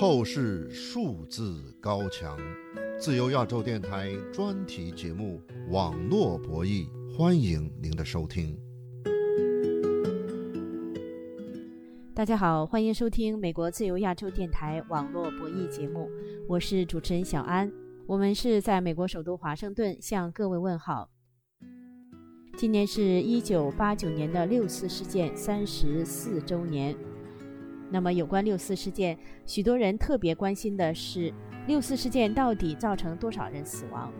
透视数字高墙，自由亚洲电台专题节目《网络博弈》，欢迎您的收听。大家好，欢迎收听美国自由亚洲电台网络博弈节目，我是主持人小安。我们是在美国首都华盛顿向各位问好。今年是一九八九年的六四事件三十四周年。那么，有关六四事件，许多人特别关心的是，六四事件到底造成多少人死亡？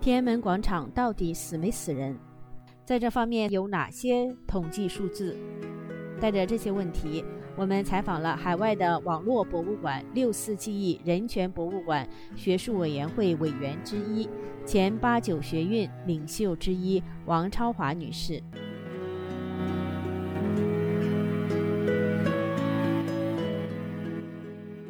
天安门广场到底死没死人？在这方面有哪些统计数字？带着这些问题，我们采访了海外的网络博物馆“六四记忆人权博物馆”学术委员会委员之一、前八九学运领袖之一王超华女士。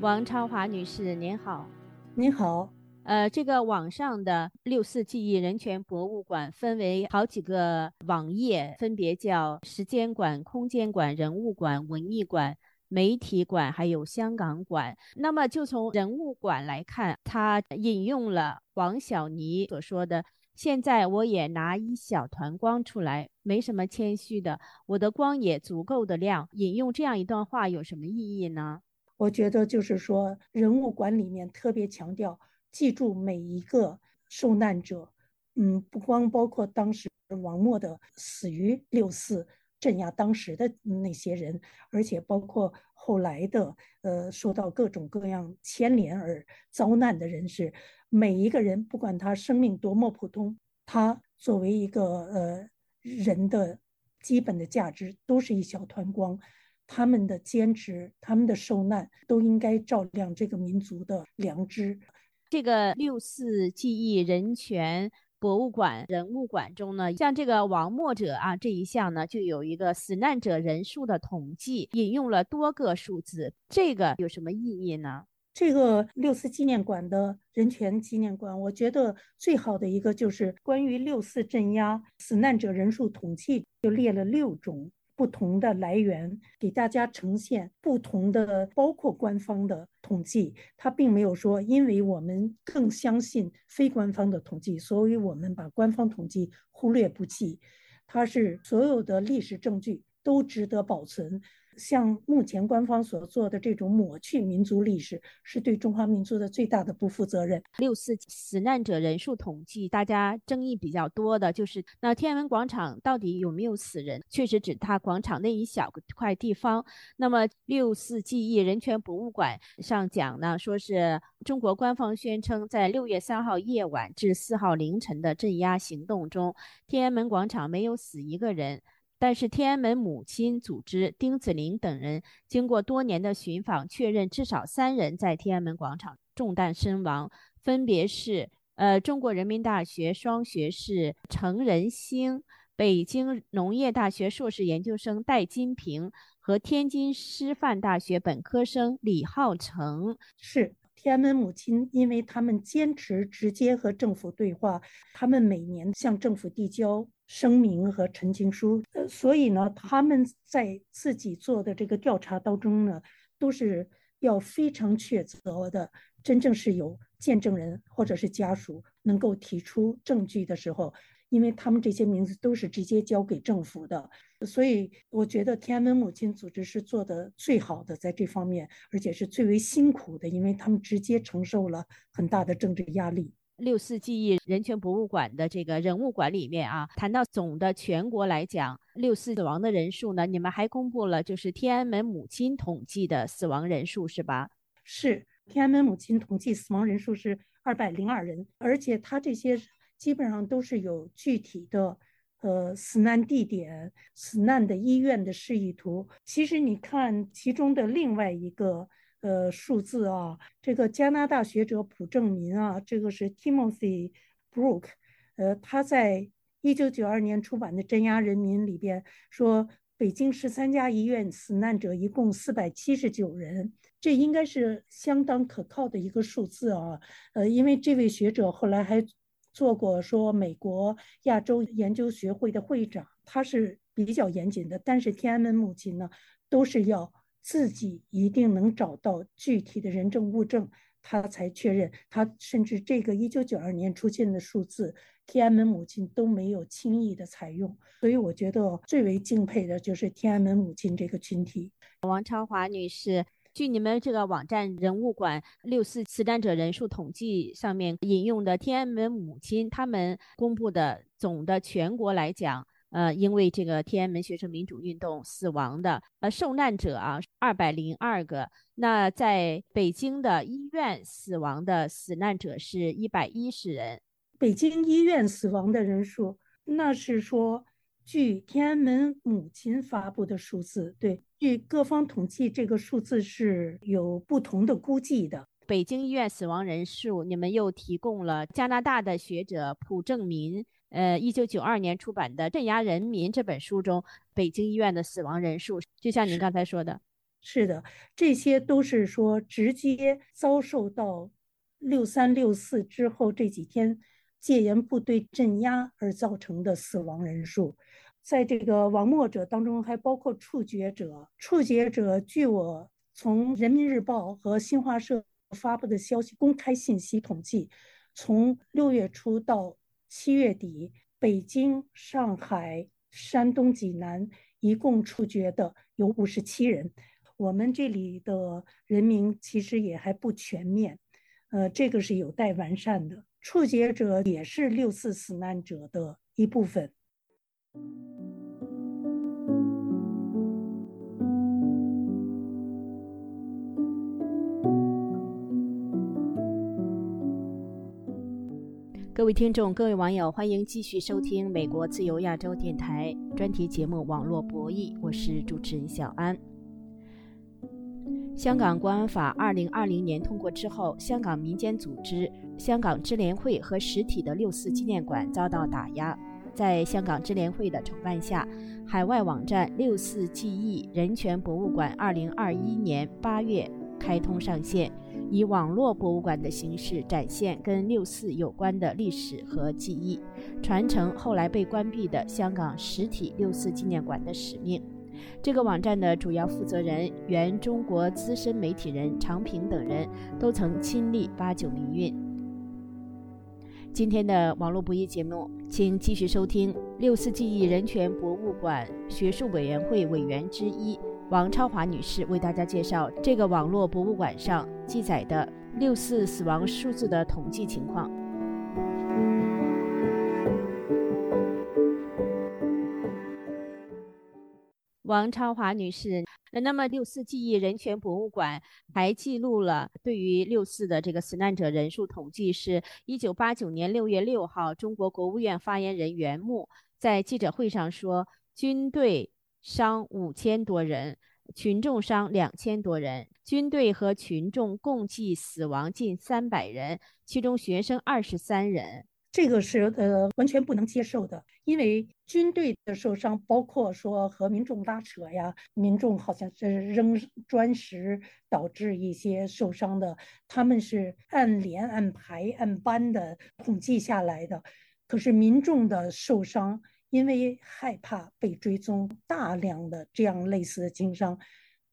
王超华女士，您好。您好。呃，这个网上的六四记忆人权博物馆分为好几个网页，分别叫时间馆、空间馆、人物馆、文艺馆、媒体馆，还有香港馆。那么，就从人物馆来看，他引用了王小妮所说的：“现在我也拿一小团光出来，没什么谦虚的，我的光也足够的亮。”引用这样一段话有什么意义呢？我觉得就是说，人物馆里面特别强调。记住每一个受难者，嗯，不光包括当时王默的死于六四镇压当时的那些人，而且包括后来的呃受到各种各样牵连而遭难的人士，每一个人不管他生命多么普通，他作为一个呃人的基本的价值都是一小团光，他们的坚持，他们的受难都应该照亮这个民族的良知。这个六四记忆人权博物馆人物馆中呢，像这个亡默者啊这一项呢，就有一个死难者人数的统计，引用了多个数字，这个有什么意义呢？这个六四纪念馆的人权纪念馆，我觉得最好的一个就是关于六四镇压死难者人数统计，就列了六种。不同的来源给大家呈现不同的，包括官方的统计，他并没有说，因为我们更相信非官方的统计，所以我们把官方统计忽略不计。它是所有的历史证据都值得保存。像目前官方所做的这种抹去民族历史，是对中华民族的最大的不负责任。六四死难者人数统计，大家争议比较多的就是，那天安门广场到底有没有死人？确实指它广场那一小块地方。那么六四记忆人权博物馆上讲呢，说是中国官方宣称，在六月三号夜晚至四号凌晨的镇压行动中，天安门广场没有死一个人。但是天安门母亲组织丁子霖等人经过多年的寻访，确认至少三人在天安门广场中弹身亡，分别是呃中国人民大学双学士程仁兴、北京农业大学硕士研究生戴金平和天津师范大学本科生李浩成。是天安门母亲，因为他们坚持直接和政府对话，他们每年向政府递交。声明和陈情书，呃，所以呢，他们在自己做的这个调查当中呢，都是要非常确凿的，真正是有见证人或者是家属能够提出证据的时候，因为他们这些名字都是直接交给政府的，所以我觉得天安门母亲组织是做的最好的在这方面，而且是最为辛苦的，因为他们直接承受了很大的政治压力。六四记忆人权博物馆的这个人物馆里面啊，谈到总的全国来讲，六四死亡的人数呢，你们还公布了就是天安门母亲统计的死亡人数是吧？是天安门母亲统计死亡人数是二百零二人，而且他这些基本上都是有具体的呃死难地点、死难的医院的示意图。其实你看其中的另外一个。呃，数字啊，这个加拿大学者朴正民啊，这个是 Timothy Brook，呃，他在一九九二年出版的《镇压人民》里边说，北京十三家医院死难者一共四百七十九人，这应该是相当可靠的一个数字啊。呃，因为这位学者后来还做过说美国亚洲研究学会的会长，他是比较严谨的，但是天安门母亲呢，都是要。自己一定能找到具体的人证物证，他才确认。他甚至这个一九九二年出现的数字，天安门母亲都没有轻易的采用。所以我觉得最为敬佩的就是天安门母亲这个群体。王超华女士。据你们这个网站人物馆六四死难者人数统计上面引用的天安门母亲他们公布的总的全国来讲，呃，因为这个天安门学生民主运动死亡的呃受难者啊，二百零二个。那在北京的医院死亡的死难者是一百一十人。北京医院死亡的人数，那是说。据天安门母亲发布的数字，对，据各方统计，这个数字是有不同的估计的。北京医院死亡人数，你们又提供了加拿大的学者朴正民，呃，一九九二年出版的《镇压人民》这本书中，北京医院的死亡人数，就像您刚才说的，是的，这些都是说直接遭受到六三六四之后这几天。戒严部队镇压而造成的死亡人数，在这个亡没者当中还包括触觉者。触觉者，据我从人民日报和新华社发布的消息公开信息统计，从六月初到七月底，北京、上海、山东济南一共处决的有五十七人。我们这里的人民其实也还不全面，呃，这个是有待完善的。处决者也是六四死难者的一部分。各位听众、各位网友，欢迎继续收听美国自由亚洲电台专题节目《网络博弈》，我是主持人小安。香港国安法二零二零年通过之后，香港民间组织香港支联会和实体的六四纪念馆遭到打压。在香港支联会的筹办下，海外网站六四记忆人权博物馆二零二一年八月开通上线，以网络博物馆的形式展现跟六四有关的历史和记忆，传承后来被关闭的香港实体六四纪念馆的使命。这个网站的主要负责人、原中国资深媒体人常平等人都曾亲历八九民运。今天的网络博弈节目，请继续收听六四记忆人权博物馆学术委员会委员之一王超华女士为大家介绍这个网络博物馆上记载的六四死亡数字的统计情况。王超华女士，那么六四记忆人权博物馆还记录了对于六四的这个死难者人数统计，是一九八九年六月六号，中国国务院发言人袁牧在记者会上说，军队伤五千多人，群众伤两千多人，军队和群众共计死亡近三百人，其中学生二十三人。这个是呃完全不能接受的，因为军队的受伤，包括说和民众拉扯呀，民众好像是扔砖石导致一些受伤的，他们是按连、按排、按班的统计下来的。可是民众的受伤，因为害怕被追踪，大量的这样类似的经商，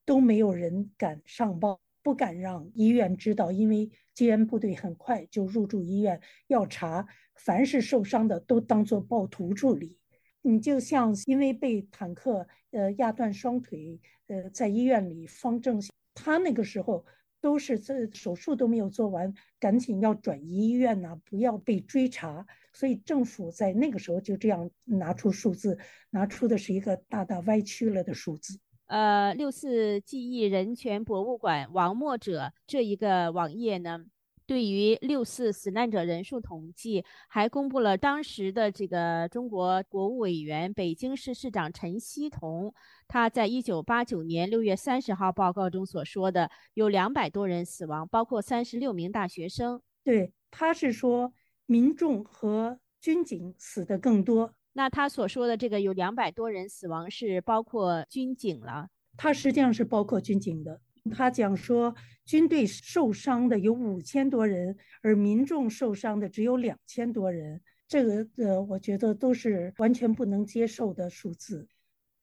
都没有人敢上报。不敢让医院知道，因为戒严部队很快就入驻医院要查，凡是受伤的都当做暴徒处理。你就像因为被坦克呃压断双腿，呃在医院里方正，他那个时候都是这手术都没有做完，赶紧要转移医院呐，不要被追查。所以政府在那个时候就这样拿出数字，拿出的是一个大大歪曲了的数字。呃，六四记忆人权博物馆王默者这一个网页呢，对于六四死难者人数统计，还公布了当时的这个中国国务委员、北京市市长陈希同，他在一九八九年六月三十号报告中所说的，有两百多人死亡，包括三十六名大学生。对，他是说民众和军警死的更多。那他所说的这个有两百多人死亡是包括军警了，他实际上是包括军警的。他讲说军队受伤的有五千多人，而民众受伤的只有两千多人，这个呃，我觉得都是完全不能接受的数字。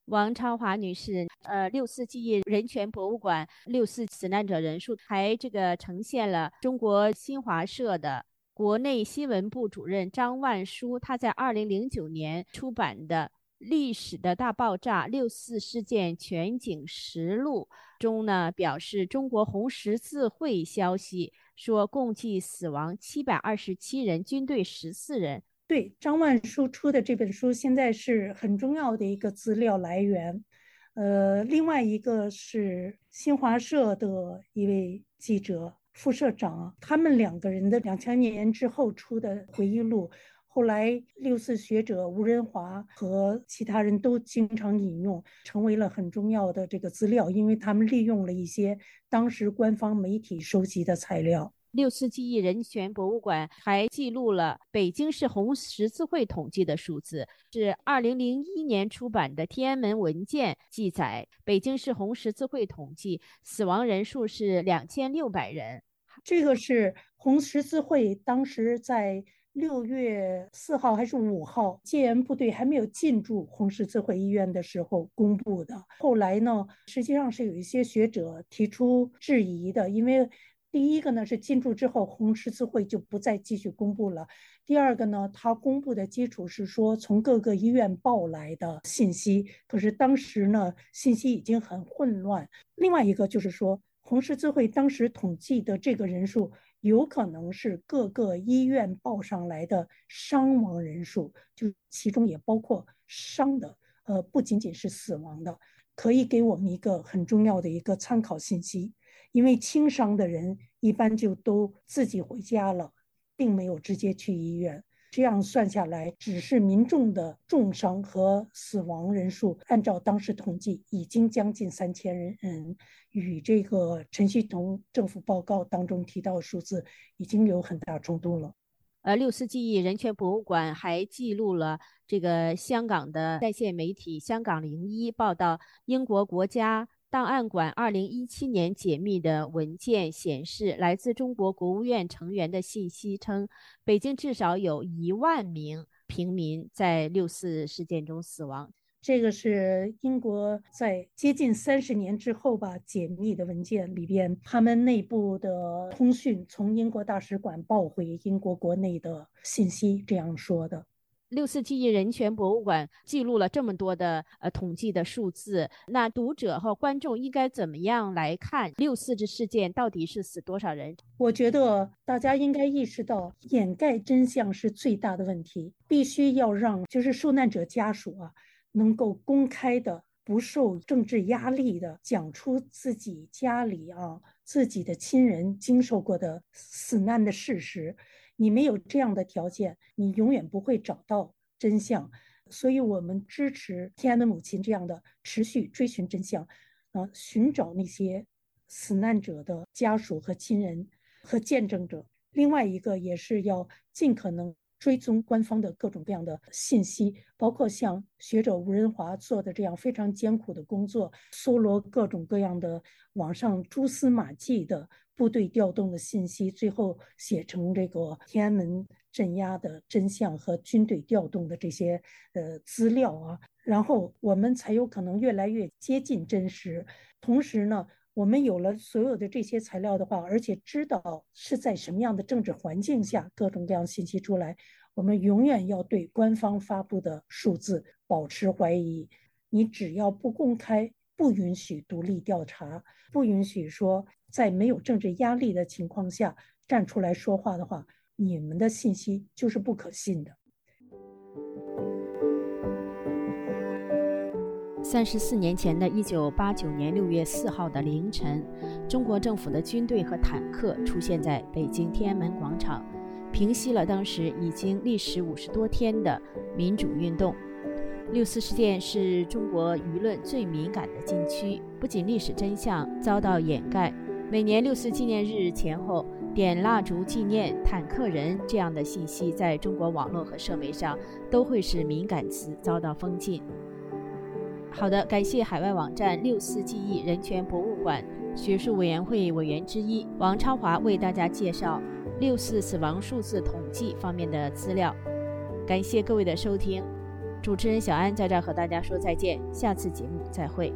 王超华女士，呃，六四记忆人权博物馆六四死难者人数还这个呈现了中国新华社的国内新闻部主任张万书他在二零零九年出版的《历史的大爆炸：六四事件全景实录》中呢，表示中国红十字会消息说共计死亡七百二十七人，军队十四人。对张万书出的这本书，现在是很重要的一个资料来源。呃，另外一个是新华社的一位记者副社长，他们两个人的两千年之后出的回忆录，后来六四学者吴仁华和其他人都经常引用，成为了很重要的这个资料，因为他们利用了一些当时官方媒体收集的材料。六四记忆人权博物馆还记录了北京市红十字会统计的数字，是二零零一年出版的天安门文件记载，北京市红十字会统计死亡人数是两千六百人。这个是红十字会当时在六月四号还是五号，戒严部队还没有进驻红十字会医院的时候公布的。后来呢，实际上是有一些学者提出质疑的，因为。第一个呢是进驻之后，红十字会就不再继续公布了。第二个呢，它公布的基础是说从各个医院报来的信息，可是当时呢信息已经很混乱。另外一个就是说，红十字会当时统计的这个人数，有可能是各个医院报上来的伤亡人数，就其中也包括伤的，呃，不仅仅是死亡的，可以给我们一个很重要的一个参考信息。因为轻伤的人一般就都自己回家了，并没有直接去医院。这样算下来，只是民众的重伤和死亡人数，按照当时统计，已经将近三千人，与这个陈旭同政府报告当中提到的数字已经有很大冲突了。呃，六四记忆人权博物馆还记录了这个香港的在线媒体《香港零一》报道，英国国家。档案馆二零一七年解密的文件显示，来自中国国务院成员的信息称，北京至少有一万名平民在六四事件中死亡。这个是英国在接近三十年之后吧解密的文件里边，他们内部的通讯从英国大使馆报回英国国内的信息这样说的。六四记忆人权博物馆记录了这么多的呃统计的数字，那读者和观众应该怎么样来看六四这事件到底是死多少人？我觉得大家应该意识到，掩盖真相是最大的问题，必须要让就是受难者家属啊能够公开的、不受政治压力的讲出自己家里啊自己的亲人经受过的死难的事实。你没有这样的条件，你永远不会找到真相。所以，我们支持天安门母亲这样的持续追寻真相，啊，寻找那些死难者的家属和亲人和见证者。另外一个也是要尽可能。追踪官方的各种各样的信息，包括像学者吴仁华做的这样非常艰苦的工作，搜罗各种各样的网上蛛丝马迹的部队调动的信息，最后写成这个天安门镇压的真相和军队调动的这些呃资料啊，然后我们才有可能越来越接近真实。同时呢，我们有了所有的这些材料的话，而且知道是在什么样的政治环境下各种各样信息出来，我们永远要对官方发布的数字保持怀疑。你只要不公开、不允许独立调查、不允许说在没有政治压力的情况下站出来说话的话，你们的信息就是不可信的。三十四年前的一九八九年六月四号的凌晨，中国政府的军队和坦克出现在北京天安门广场，平息了当时已经历时五十多天的民主运动。六四事件是中国舆论最敏感的禁区，不仅历史真相遭到掩盖，每年六四纪念日前后点蜡烛纪念坦克人这样的信息，在中国网络和社媒上都会是敏感词，遭到封禁。好的，感谢海外网站六四记忆人权博物馆学术委员会委员之一王超华为大家介绍六四死亡数字统计方面的资料。感谢各位的收听。主持人小安在这和大家说再见，下次节目再会。